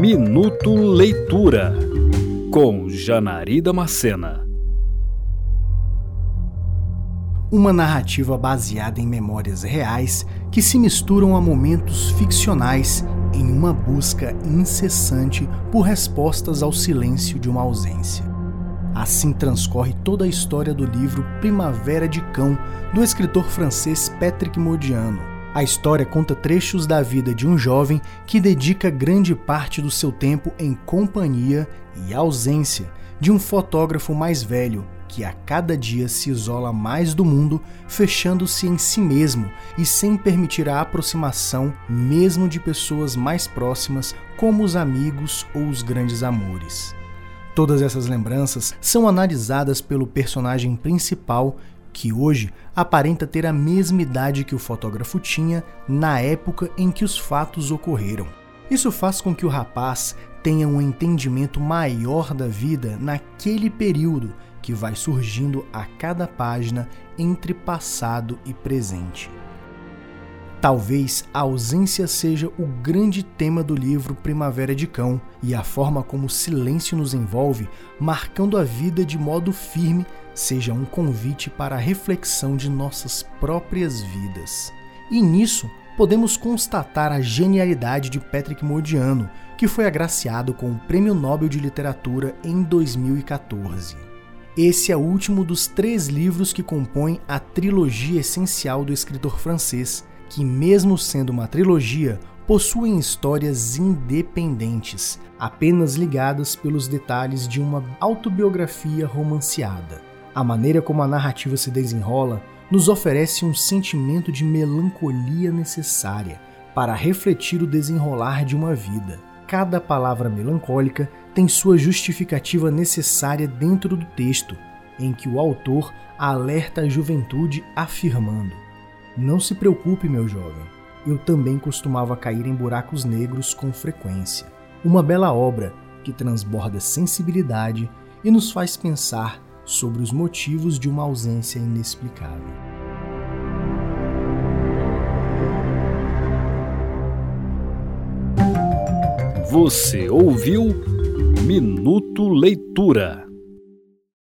Minuto Leitura com Janari Macena. Uma narrativa baseada em memórias reais que se misturam a momentos ficcionais em uma busca incessante por respostas ao silêncio de uma ausência. Assim transcorre toda a história do livro Primavera de Cão, do escritor francês Patrick Modiano. A história conta trechos da vida de um jovem que dedica grande parte do seu tempo em companhia e ausência de um fotógrafo mais velho que a cada dia se isola mais do mundo, fechando-se em si mesmo e sem permitir a aproximação mesmo de pessoas mais próximas, como os amigos ou os grandes amores. Todas essas lembranças são analisadas pelo personagem principal, que hoje aparenta ter a mesma idade que o fotógrafo tinha na época em que os fatos ocorreram. Isso faz com que o rapaz tenha um entendimento maior da vida naquele período que vai surgindo a cada página entre passado e presente. Talvez a ausência seja o grande tema do livro Primavera de Cão e a forma como o silêncio nos envolve, marcando a vida de modo firme, seja um convite para a reflexão de nossas próprias vidas. E nisso podemos constatar a genialidade de Patrick Modiano, que foi agraciado com o Prêmio Nobel de Literatura em 2014. Esse é o último dos três livros que compõem a trilogia essencial do escritor francês que, mesmo sendo uma trilogia, possuem histórias independentes, apenas ligadas pelos detalhes de uma autobiografia romanceada. A maneira como a narrativa se desenrola nos oferece um sentimento de melancolia necessária para refletir o desenrolar de uma vida. Cada palavra melancólica tem sua justificativa necessária dentro do texto, em que o autor alerta a juventude afirmando: não se preocupe, meu jovem. Eu também costumava cair em buracos negros com frequência. Uma bela obra que transborda sensibilidade e nos faz pensar sobre os motivos de uma ausência inexplicável. Você ouviu Minuto Leitura.